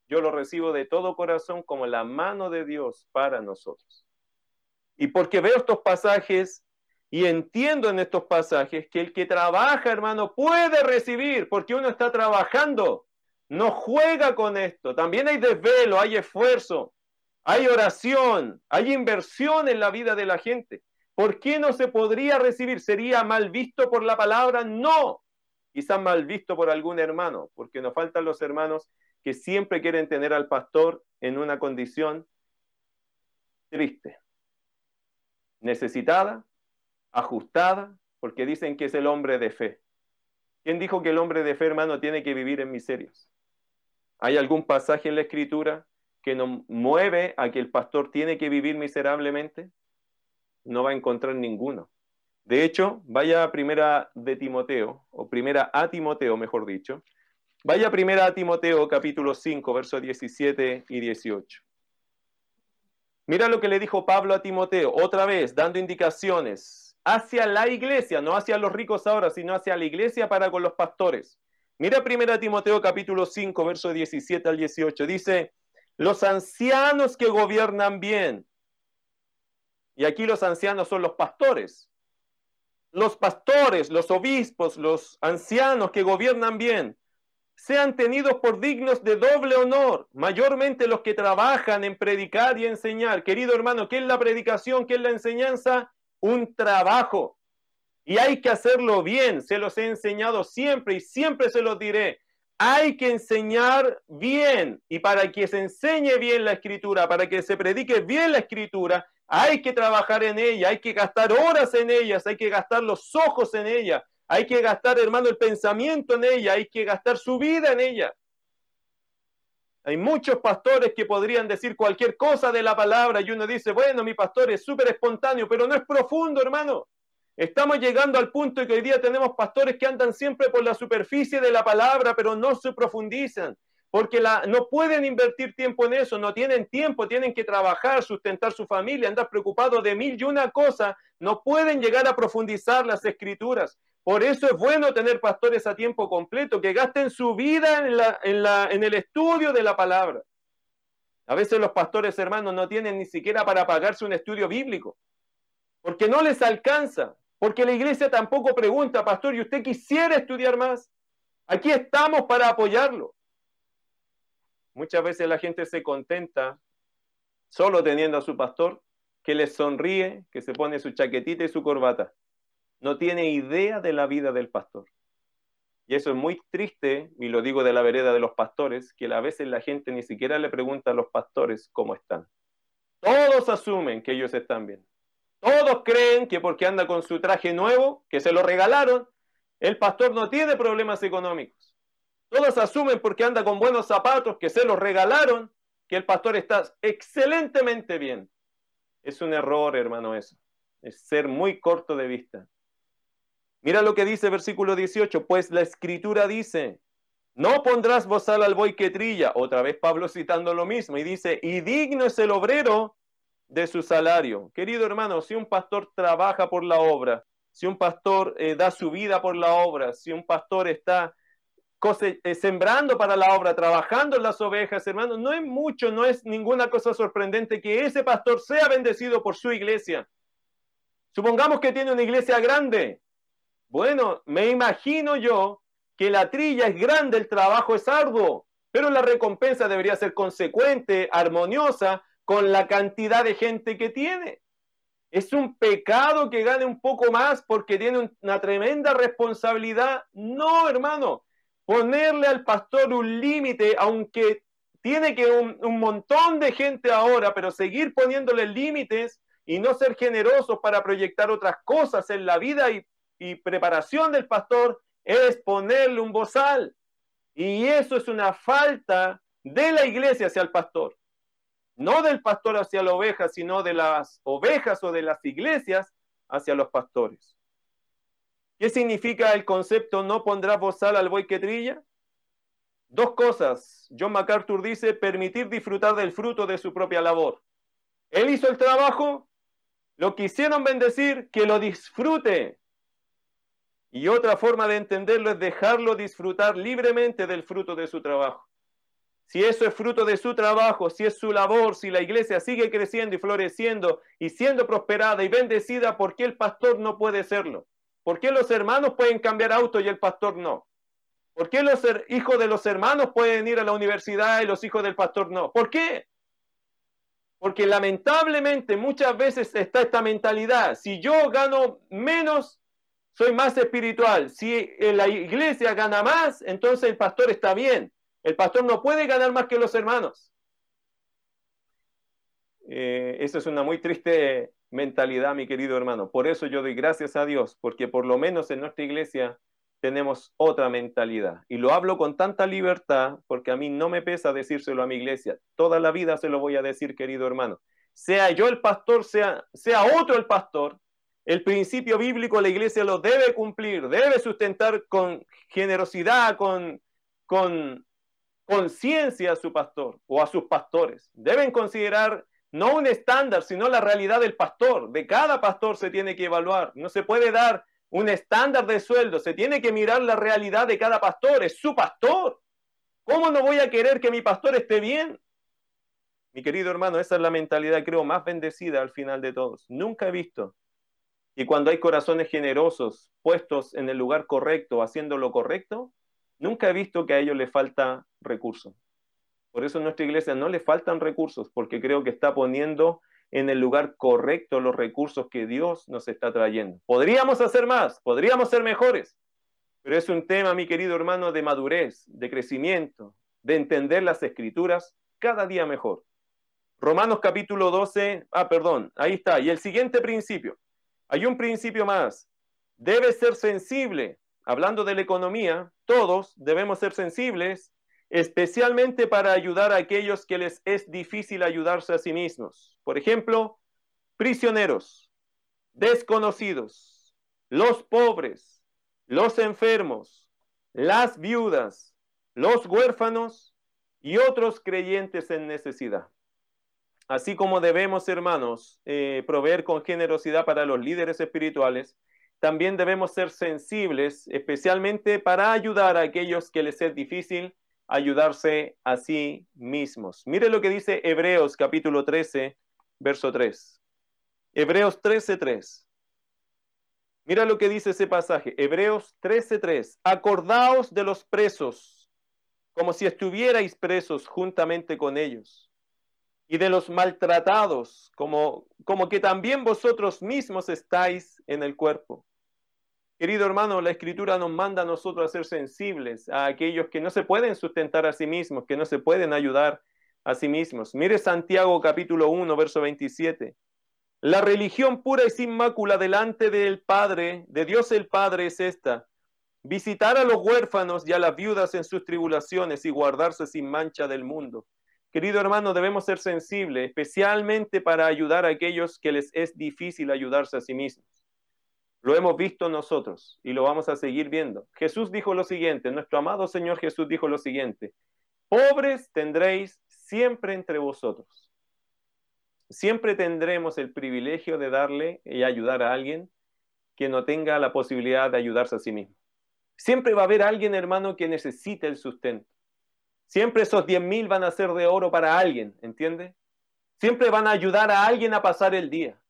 yo lo recibo de todo corazón como la mano de Dios para nosotros. Y porque veo estos pasajes y entiendo en estos pasajes que el que trabaja, hermano, puede recibir, porque uno está trabajando, no juega con esto. También hay desvelo, hay esfuerzo hay oración, hay inversión en la vida de la gente. ¿Por qué no se podría recibir? ¿Sería mal visto por la palabra? No. Quizás mal visto por algún hermano, porque nos faltan los hermanos que siempre quieren tener al pastor en una condición triste, necesitada, ajustada, porque dicen que es el hombre de fe. ¿Quién dijo que el hombre de fe, hermano, tiene que vivir en miserias? ¿Hay algún pasaje en la escritura que nos mueve a que el pastor tiene que vivir miserablemente? No va a encontrar ninguno. De hecho, vaya a primera de Timoteo, o primera a Timoteo, mejor dicho. Vaya primera a Timoteo, capítulo 5, versos 17 y 18. Mira lo que le dijo Pablo a Timoteo, otra vez, dando indicaciones hacia la iglesia, no hacia los ricos ahora, sino hacia la iglesia para con los pastores. Mira primera Timoteo, capítulo 5, versos 17 al 18. Dice, los ancianos que gobiernan bien. Y aquí los ancianos son los pastores. Los pastores, los obispos, los ancianos que gobiernan bien, sean tenidos por dignos de doble honor, mayormente los que trabajan en predicar y enseñar. Querido hermano, ¿qué es la predicación? ¿Qué es la enseñanza? Un trabajo. Y hay que hacerlo bien. Se los he enseñado siempre y siempre se los diré hay que enseñar bien y para que se enseñe bien la escritura, para que se predique bien la escritura, hay que trabajar en ella, hay que gastar horas en ellas, hay que gastar los ojos en ella, hay que gastar, hermano, el pensamiento en ella, hay que gastar su vida en ella. Hay muchos pastores que podrían decir cualquier cosa de la palabra y uno dice, bueno, mi pastor es súper espontáneo, pero no es profundo, hermano. Estamos llegando al punto en que hoy día tenemos pastores que andan siempre por la superficie de la palabra, pero no se profundizan, porque no pueden invertir tiempo en eso, no tienen tiempo, tienen que trabajar, sustentar su familia, andar preocupados de mil y una cosa, no pueden llegar a profundizar las escrituras. Por eso es bueno tener pastores a tiempo completo, que gasten su vida en, el estudio de la palabra. A veces los pastores hermanos no tienen ni siquiera para pagarse un estudio bíblico, porque no les alcanza, porque la iglesia tampoco pregunta, pastor, ¿y usted quisiera estudiar más? Aquí estamos para apoyarlo. Muchas veces la gente se contenta solo teniendo a su pastor que les sonríe, que se pone su chaquetita y su corbata. No tiene idea de la vida del pastor. Y eso es muy triste, y lo digo de la vereda de los pastores, que a veces la gente ni siquiera le pregunta a los pastores cómo están. Todos asumen que ellos están bien. Todos creen que porque anda con su traje nuevo, que se lo regalaron, el pastor no tiene problemas económicos. Todos asumen porque anda con buenos zapatos, que se los regalaron, que el pastor está excelentemente bien. Es un error, hermano, eso. Es ser muy corto de vista. Mira lo que dice versículo 18, pues la escritura dice, no pondrás bozal al buey que trilla, otra vez Pablo citando lo mismo, y dice, y digno es el obrero de su salario. Querido hermano, si un pastor trabaja por la obra, si un pastor eh, da su vida por la obra, si un pastor está eh, sembrando para la obra, trabajando las ovejas, hermano, no es mucho, no es ninguna cosa sorprendente que ese pastor sea bendecido por su iglesia. Supongamos que tiene una iglesia grande. Bueno, me imagino yo que la trilla es grande, el trabajo es arduo, pero la recompensa debería ser consecuente, armoniosa, con la cantidad de gente que tiene. ¿Es un pecado que gane un poco más porque tiene una tremenda responsabilidad? No, hermano. Ponerle al pastor un límite, aunque tiene que un, montón de gente ahora, pero seguir poniéndole límites y no ser generosos para proyectar otras cosas en la vida y, y preparación del pastor, es ponerle un bozal. Y eso es una falta de la iglesia hacia el pastor no del pastor hacia la oveja, sino de las ovejas o de las iglesias hacia los pastores. ¿Qué significa el concepto no pondrá bozal al buey que trilla? Dos cosas. John MacArthur dice permitir disfrutar del fruto de su propia labor. Él hizo el trabajo, lo quisieron bendecir, que lo disfrute. Y otra forma de entenderlo es dejarlo disfrutar libremente del fruto de su trabajo si eso es fruto de su trabajo, si es su labor, si la iglesia sigue creciendo y floreciendo y siendo prosperada y bendecida, ¿por qué el pastor no puede serlo? ¿Por qué los hermanos pueden cambiar auto y el pastor no? ¿Por qué los hijos de los hermanos pueden ir a la universidad y los hijos del pastor no? ¿Por qué? Porque lamentablemente muchas veces está esta mentalidad, si yo gano menos, soy más espiritual. Si la iglesia gana más, entonces el pastor está bien. El pastor no puede ganar más que los hermanos. Eh, esa es una muy triste mentalidad, mi querido hermano. Por eso yo doy gracias a Dios, porque por lo menos en nuestra iglesia tenemos otra mentalidad. Y lo hablo con tanta libertad, porque a mí no me pesa decírselo a mi iglesia. Toda la vida se lo voy a decir, querido hermano. Sea yo el pastor, sea, sea otro el pastor, el principio bíblico la iglesia lo debe cumplir, debe sustentar con generosidad, con, con conciencia a su pastor o a sus pastores. Deben considerar no un estándar, sino la realidad del pastor. De cada pastor se tiene que evaluar. No se puede dar un estándar de sueldo, se tiene que mirar la realidad de cada pastor. Es su pastor. ¿Cómo no voy a querer que mi pastor esté bien? Mi querido hermano, esa es la mentalidad, creo, más bendecida al final de todos. Nunca he visto. Y cuando hay corazones generosos puestos en el lugar correcto, haciendo lo correcto, Nunca he visto que a ellos les falta recursos. Por eso a nuestra iglesia no le faltan recursos, porque creo que está poniendo en el lugar correcto los recursos que Dios nos está trayendo. Podríamos hacer más, podríamos ser mejores, pero es un tema, mi querido hermano, de madurez, de crecimiento, de entender las escrituras cada día mejor. Romanos capítulo 12, ah, perdón, ahí está. Y el siguiente principio, hay un principio más. Debe ser sensible hablando de la economía, todos debemos ser sensibles, especialmente para ayudar a aquellos que les es difícil ayudarse a sí mismos. Por ejemplo, prisioneros, desconocidos, los pobres, los enfermos, las viudas, los huérfanos y otros creyentes en necesidad. Así como debemos, hermanos, eh, proveer con generosidad para los líderes espirituales, también debemos ser sensibles, especialmente para ayudar a aquellos que les es difícil ayudarse a sí mismos. Mire lo que dice Hebreos capítulo 13, verso 3. Hebreos 13, 3. Mira lo que dice ese pasaje. Hebreos 13, 3. Acordaos de los presos, como si estuvierais presos juntamente con ellos, y de los maltratados, como, como que también vosotros mismos estáis en el cuerpo. Querido hermano, la escritura nos manda a nosotros a ser sensibles a aquellos que no se pueden sustentar a sí mismos, que no se pueden ayudar a sí mismos. Mire Santiago capítulo 1, verso 27. La religión pura y sin mácula delante del Padre, de Dios el Padre, es esta. Visitar a los huérfanos y a las viudas en sus tribulaciones y guardarse sin mancha del mundo. Querido hermano, debemos ser sensibles, especialmente para ayudar a aquellos que les es difícil ayudarse a sí mismos. Lo hemos visto nosotros y lo vamos a seguir viendo. Jesús dijo lo siguiente, nuestro amado Señor Jesús dijo lo siguiente, pobres tendréis siempre entre vosotros. Siempre tendremos el privilegio de darle y ayudar a alguien que no tenga la posibilidad de ayudarse a sí mismo. Siempre va a haber alguien, hermano, que necesite el sustento. Siempre esos 10 mil van a ser de oro para alguien, ¿entiende? Siempre van a ayudar a alguien a pasar el día.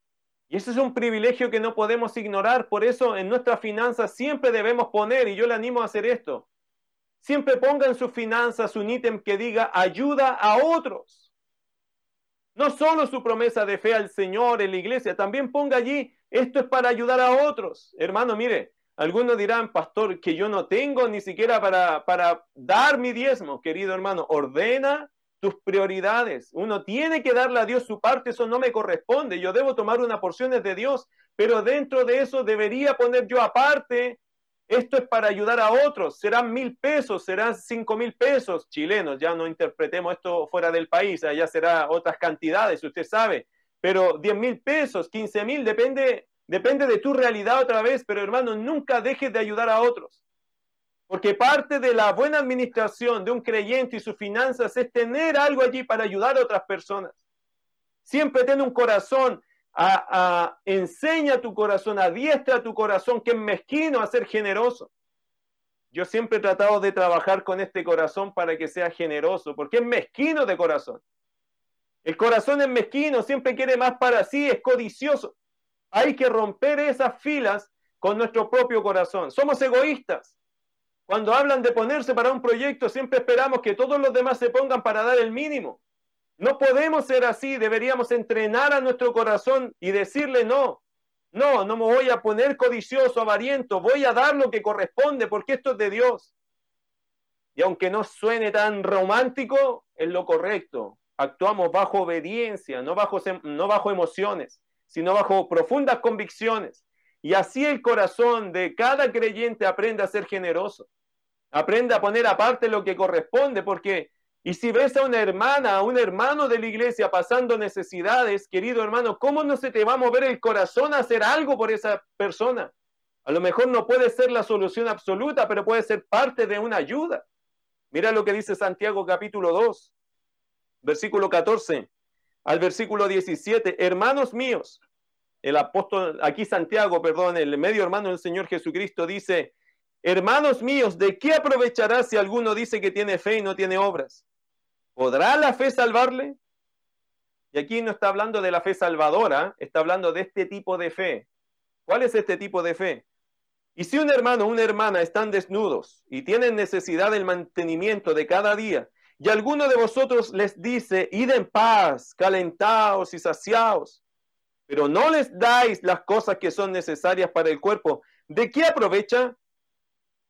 Y eso es un privilegio que no podemos ignorar. Por eso en nuestras finanzas siempre debemos poner, y yo le animo a hacer esto, siempre ponga en sus finanzas un ítem que diga ayuda a otros. No solo su promesa de fe al Señor en la iglesia, también ponga allí, esto es para ayudar a otros. Hermano, mire, algunos dirán, pastor, que yo no tengo ni siquiera para, para dar mi diezmo. Querido hermano, ordena tus prioridades. Uno tiene que darle a Dios su parte, eso no me corresponde. Yo debo tomar una porción de Dios, pero dentro de eso debería poner yo aparte. Esto es para ayudar a otros. Serán mil pesos, serán cinco mil pesos chilenos. Ya no interpretemos esto fuera del país, allá será otras cantidades, usted sabe. Pero diez mil pesos, quince mil, depende, depende de tu realidad otra vez. Pero hermano, nunca dejes de ayudar a otros. Porque parte de la buena administración de un creyente y sus finanzas es tener algo allí para ayudar a otras personas. Siempre ten un corazón, enseña tu corazón, adiestra tu corazón, que es mezquino a ser generoso. Yo siempre he tratado de trabajar con este corazón para que sea generoso, porque es mezquino de corazón. El corazón es mezquino, siempre quiere más para sí, es codicioso. Hay que romper esas filas con nuestro propio corazón. Somos egoístas. Cuando hablan de ponerse para un proyecto, siempre esperamos que todos los demás se pongan para dar el mínimo. No podemos ser así, deberíamos entrenar a nuestro corazón y decirle no. No, no me voy a poner codicioso, avariento, voy a dar lo que corresponde porque esto es de Dios. Y aunque no suene tan romántico, es lo correcto. Actuamos bajo obediencia, no bajo, no bajo emociones, sino bajo profundas convicciones. Y así el corazón de cada creyente aprende a ser generoso. Aprende a poner aparte lo que corresponde, porque, y si ves a una hermana, a un hermano de la iglesia pasando necesidades, querido hermano, ¿cómo no se te va a mover el corazón a hacer algo por esa persona? A lo mejor no puede ser la solución absoluta, pero puede ser parte de una ayuda. Mira lo que dice Santiago capítulo 2, versículo 14 al versículo 17. Hermanos míos, el apóstol, aquí Santiago, perdón, el medio hermano del Señor Jesucristo dice, Hermanos míos, ¿de qué aprovechará si alguno dice que tiene fe y no tiene obras? ¿Podrá la fe salvarle? Y aquí no está hablando de la fe salvadora, está hablando de este tipo de fe. ¿Cuál es este tipo de fe? Y si un hermano o una hermana están desnudos y tienen necesidad del mantenimiento de cada día, y alguno de vosotros les dice, id en paz, calentaos y saciaos, pero no les dais las cosas que son necesarias para el cuerpo, ¿de qué aprovecha?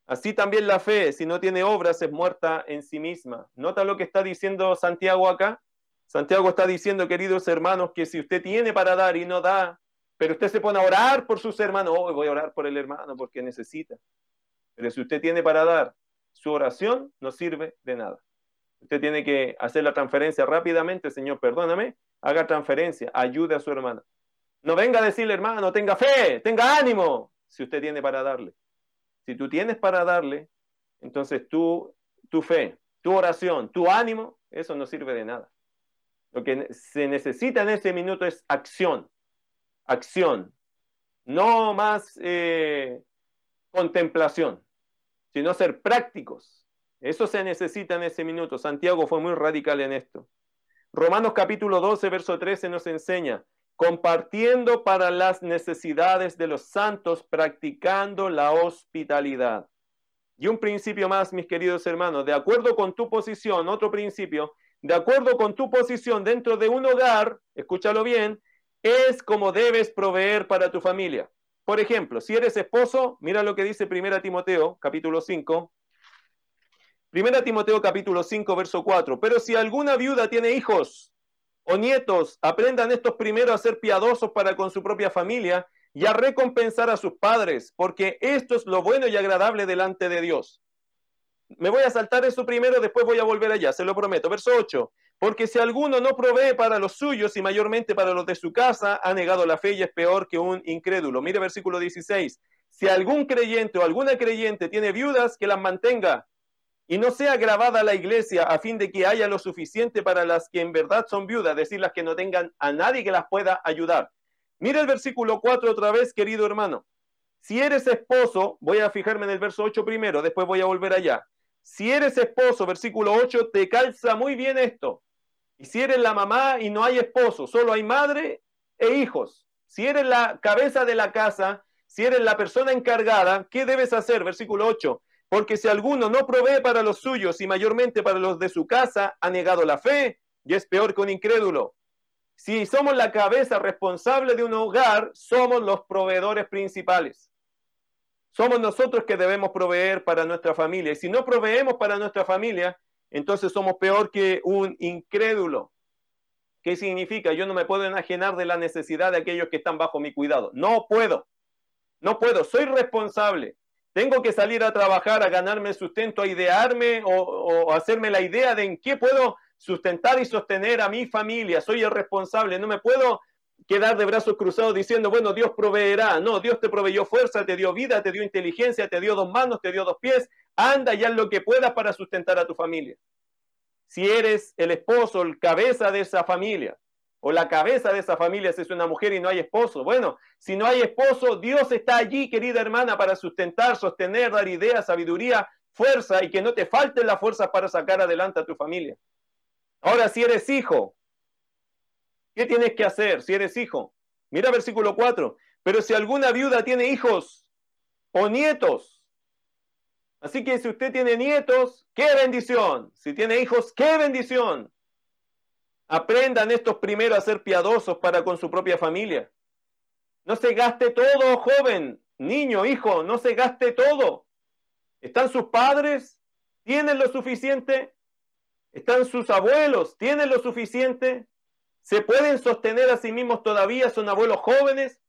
Así también la fe, si no tiene obras, es muerta en sí misma. ¿Nota lo que está diciendo Santiago acá? Santiago está diciendo, queridos hermanos, que si usted tiene para dar y no da, pero usted se pone a orar por sus hermanos, hoy voy a orar por el hermano porque necesita. Pero si usted tiene para dar, su oración no sirve de nada. Usted tiene que hacer la transferencia rápidamente, Señor, perdóname, haga transferencia, ayude a su hermano. No venga a decirle, hermano, tenga fe, tenga ánimo, si usted tiene para darle. Si tú tienes para darle, entonces tú, tu fe, tu oración, tu ánimo, eso no sirve de nada. Lo que se necesita en ese minuto es acción, acción, no más eh, contemplación, sino ser prácticos. Eso se necesita en ese minuto. Santiago fue muy radical en esto. Romanos capítulo 12, verso 13 nos enseña, compartiendo para las necesidades de los santos, practicando la hospitalidad. Y un principio más, mis queridos hermanos, de acuerdo con tu posición, otro principio, de acuerdo con tu posición dentro de un hogar, escúchalo bien, es como debes proveer para tu familia. Por ejemplo, si eres esposo, mira lo que dice 1 Timoteo, capítulo 5. 1 Timoteo, capítulo 5, verso 4. Pero si alguna viuda tiene hijos o nietos, aprendan estos primero a ser piadosos para con su propia familia y a recompensar a sus padres, porque esto es lo bueno y agradable delante de Dios. Me voy a saltar eso primero, después voy a volver allá, se lo prometo. Verso 8. Porque si alguno no provee para los suyos y mayormente para los de su casa, ha negado la fe y es peor que un incrédulo. Mire versículo 16. Si algún creyente o alguna creyente tiene viudas, que las mantenga y no sea grabada la iglesia a fin de que haya lo suficiente para las que en verdad son viudas, decir las que no tengan a nadie que las pueda ayudar. Mire el versículo 4 otra vez, querido hermano. Si eres esposo, voy a fijarme en el verso 8 primero, después voy a volver allá. Si eres esposo, versículo 8, te calza muy bien esto. Y si eres la mamá y no hay esposo, solo hay madre e hijos. Si eres la cabeza de la casa, si eres la persona encargada, ¿qué debes hacer? Versículo 8. Porque si alguno no provee para los suyos y mayormente para los de su casa, ha negado la fe y es peor que un incrédulo. Si somos la cabeza responsable de un hogar, somos los proveedores principales. Somos nosotros que debemos proveer para nuestra familia. Y si no proveemos para nuestra familia, entonces somos peor que un incrédulo. ¿Qué significa? Yo no me puedo enajenar de la necesidad de aquellos que están bajo mi cuidado. No puedo. No puedo. Soy responsable. Tengo que salir a trabajar, a ganarme sustento, a idearme o, hacerme la idea de en qué puedo sustentar y sostener a mi familia. Soy el responsable. No me puedo quedar de brazos cruzados diciendo, bueno, Dios proveerá. No, Dios te proveyó fuerza, te dio vida, te dio inteligencia, te dio dos manos, te dio dos pies. Anda y haz lo que puedas para sustentar a tu familia. Si eres el esposo, el cabeza de esa familia, o la cabeza de esa familia si es una mujer y no hay esposo. Bueno, si no hay esposo, Dios está allí, querida hermana, para sustentar, sostener, dar ideas, sabiduría, fuerza y que no te falten las fuerzas para sacar adelante a tu familia. Ahora, si eres hijo, ¿Qué tienes que hacer si eres hijo? Mira versículo 4. Pero si alguna viuda tiene hijos o nietos, así que si usted tiene nietos, qué bendición. Si tiene hijos, qué bendición. Aprendan estos primero a ser piadosos para con su propia familia. No se gaste todo, joven, niño, hijo, no se gaste todo. ¿Están sus padres? ¿Tienen lo suficiente? ¿Están sus abuelos? ¿Tienen lo suficiente? se pueden sostener a sí mismos todavía, son abuelos jóvenes,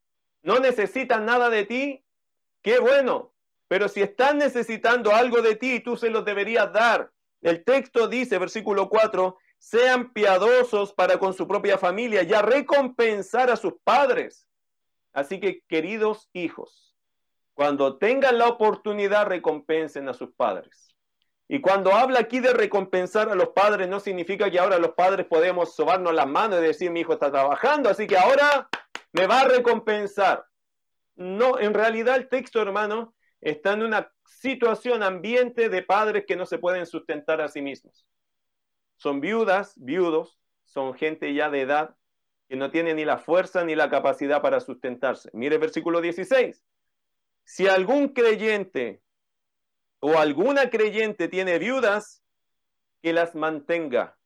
no necesitan nada de ti, qué bueno, pero si están necesitando algo de ti, tú se los deberías dar. El texto dice, versículo 4, sean piadosos para con su propia familia, ya recompensar a sus padres. Así que, queridos hijos, cuando tengan la oportunidad, recompensen a sus padres. Y cuando habla aquí de recompensar a los padres, no significa que ahora los padres podemos sobarnos las manos y decir, mi hijo está trabajando, así que ahora me va a recompensar. No, en realidad el texto, hermano, está en una situación, ambiente de padres que no se pueden sustentar a sí mismos. Son viudas, viudos, son gente ya de edad que no tiene ni la fuerza ni la capacidad para sustentarse. Mire el versículo 16. Si algún creyente o alguna creyente tiene viudas, que las mantenga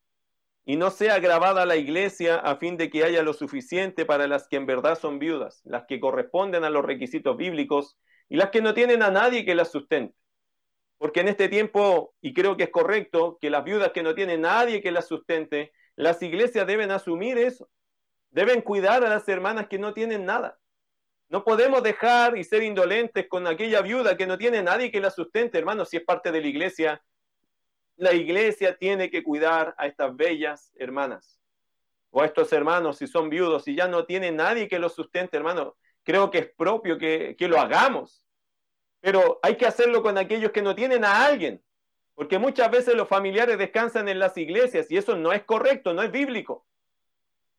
y no sea grabada la iglesia a fin de que haya lo suficiente para las que en verdad son viudas, las que corresponden a los requisitos bíblicos y las que no tienen a nadie que las sustente. Porque en este tiempo, y creo que es correcto, que las viudas que no tienen nadie que las sustente, las iglesias deben asumir eso, deben cuidar a las hermanas que no tienen nada. No podemos dejar y ser indolentes con aquella viuda que no tiene nadie que la sustente, hermano, si es parte de la iglesia. La iglesia tiene que cuidar a estas bellas hermanas o a estos hermanos si son viudos y ya no tiene nadie que los sustente, hermano. Creo que es propio que, que lo hagamos. Pero hay que hacerlo con aquellos que no tienen a alguien. Porque muchas veces los familiares descansan en las iglesias y eso no es correcto, no es bíblico.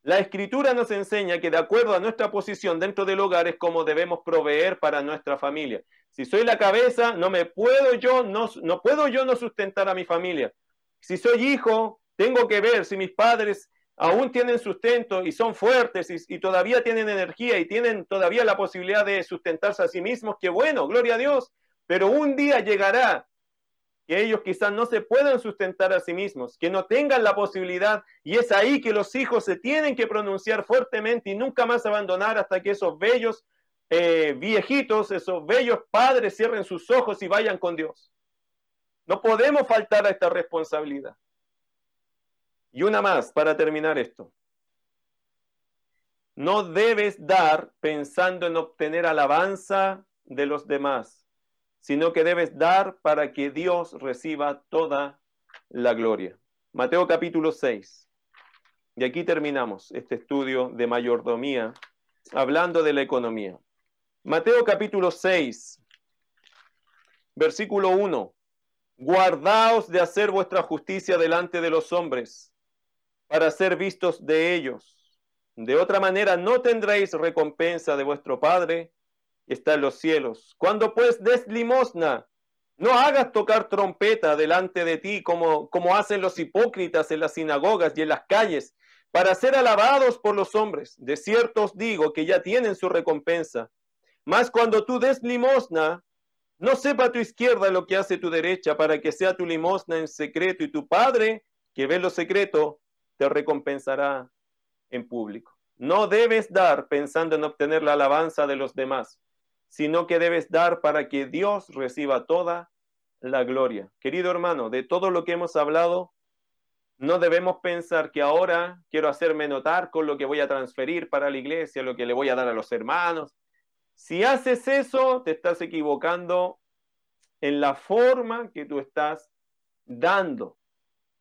La escritura nos enseña que de acuerdo a nuestra posición dentro del hogar es como debemos proveer para nuestra familia. Si soy la cabeza, no me puedo yo no, no puedo yo no sustentar a mi familia. Si soy hijo, tengo que ver si mis padres aún tienen sustento y son fuertes y, todavía tienen energía y tienen todavía la posibilidad de sustentarse a sí mismos, que bueno, gloria a Dios. Pero un día llegará que ellos quizás no se puedan sustentar a sí mismos, que no tengan la posibilidad, y es ahí que los hijos se tienen que pronunciar fuertemente y nunca más abandonar hasta que esos bellos eh, viejitos, esos bellos padres cierren sus ojos y vayan con Dios. No podemos faltar a esta responsabilidad. Y una más para terminar esto. No debes dar pensando en obtener alabanza de los demás sino que debes dar para que Dios reciba toda la gloria. Mateo capítulo 6. Y aquí terminamos este estudio de mayordomía, hablando de la economía. Mateo capítulo 6, versículo 1. Guardaos de hacer vuestra justicia delante de los hombres, para ser vistos de ellos. De otra manera no tendréis recompensa de vuestro Padre está en los cielos. Cuando pues des limosna, no hagas tocar trompeta delante de ti como, como hacen los hipócritas en las sinagogas y en las calles, para ser alabados por los hombres. De cierto os digo que ya tienen su recompensa. Mas cuando tú des limosna, no sepa tu izquierda lo que hace tu derecha, para que sea tu limosna en secreto, y tu Padre, que ve lo secreto, te recompensará en público. No debes dar pensando en obtener la alabanza de los demás sino que debes dar para que Dios reciba toda la gloria. Querido hermano, de todo lo que hemos hablado, no debemos pensar que ahora quiero hacerme notar con lo que voy a transferir para la iglesia, lo que le voy a dar a los hermanos. Si haces eso, te estás equivocando en la forma que tú estás dando.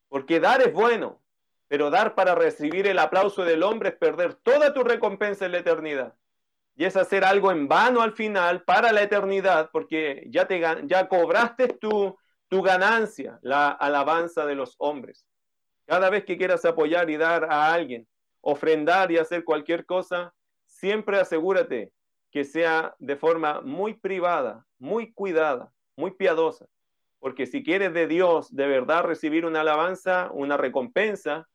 Porque dar es bueno, pero dar para recibir el aplauso del hombre es perder toda tu recompensa en la eternidad y es hacer algo en vano al final para la eternidad, porque ya, te, ya cobraste tu, tu ganancia, la alabanza de los hombres. Cada vez que quieras apoyar y dar a alguien, ofrendar y hacer cualquier cosa, siempre asegúrate que sea de forma muy privada, muy cuidada, muy piadosa. Porque si quieres de Dios de verdad recibir una alabanza, una recompensa,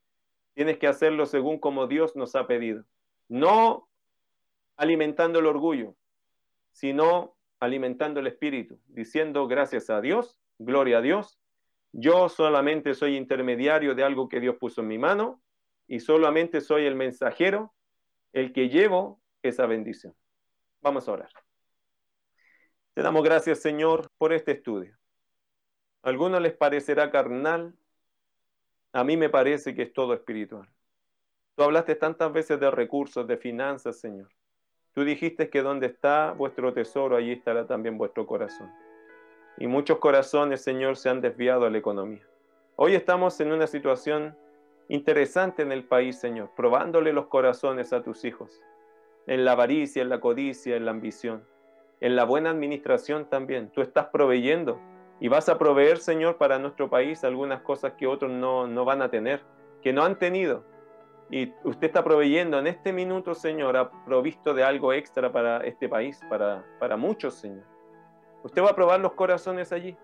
tienes que hacerlo según como Dios nos ha pedido. No alimentando el orgullo, sino alimentando el espíritu, diciendo gracias a Dios, gloria a Dios. Yo solamente soy intermediario de algo que Dios puso en mi mano y solamente soy el mensajero, el que llevo esa bendición. Vamos a orar. Te damos gracias, Señor, por este estudio. A algunos les parecerá carnal, a mí me parece que es todo espiritual. Tú hablaste tantas veces de recursos, de finanzas, Señor. Tú dijiste que donde está vuestro tesoro, allí estará también vuestro corazón. Y muchos corazones, Señor, se han desviado a la economía. Hoy estamos en una situación interesante en el país, Señor, probándole los corazones a tus hijos, en la avaricia, en la codicia, en la ambición, en la buena administración también. Tú estás proveyendo y vas a proveer, Señor, para nuestro país algunas cosas que otros no, no van a tener, que no han tenido. Y usted está proveyendo en este minuto, Señor, ha provisto de algo extra para este país, para, para muchos, Señor. Usted va a probar los corazones allí,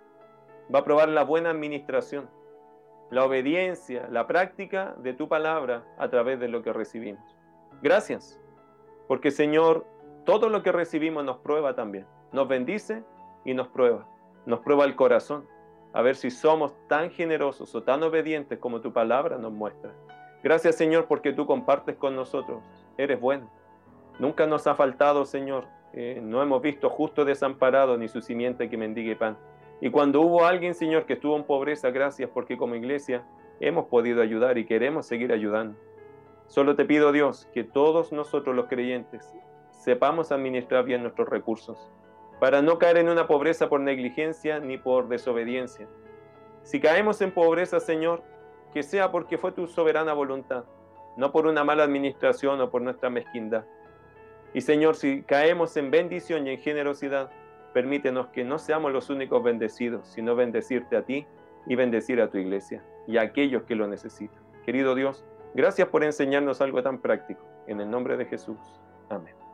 va a probar la buena administración, la obediencia, la práctica de tu palabra a través de lo que recibimos. Gracias, porque Señor, todo lo que recibimos nos prueba también, nos bendice y nos prueba, nos prueba el corazón, a ver si somos tan generosos o tan obedientes como tu palabra nos muestra. Gracias Señor porque tú compartes con nosotros. Eres bueno. Nunca nos ha faltado, Señor. Eh, no hemos visto justo desamparado ni su simiente que mendigue pan. Y cuando hubo alguien, Señor, que estuvo en pobreza, gracias porque como iglesia hemos podido ayudar y queremos seguir ayudando. Solo te pido, Dios, que todos nosotros los creyentes sepamos administrar bien nuestros recursos, para no caer en una pobreza por negligencia ni por desobediencia. Si caemos en pobreza, Señor, que sea porque fue tu soberana voluntad, no por una mala administración o por nuestra mezquindad. Y Señor, si caemos en bendición y en generosidad, permítenos que no seamos los únicos bendecidos, sino bendecirte a ti y bendecir a tu iglesia y a aquellos que lo necesitan. Querido Dios, Gracias por enseñarnos algo tan práctico. En el nombre de Jesús. Amén.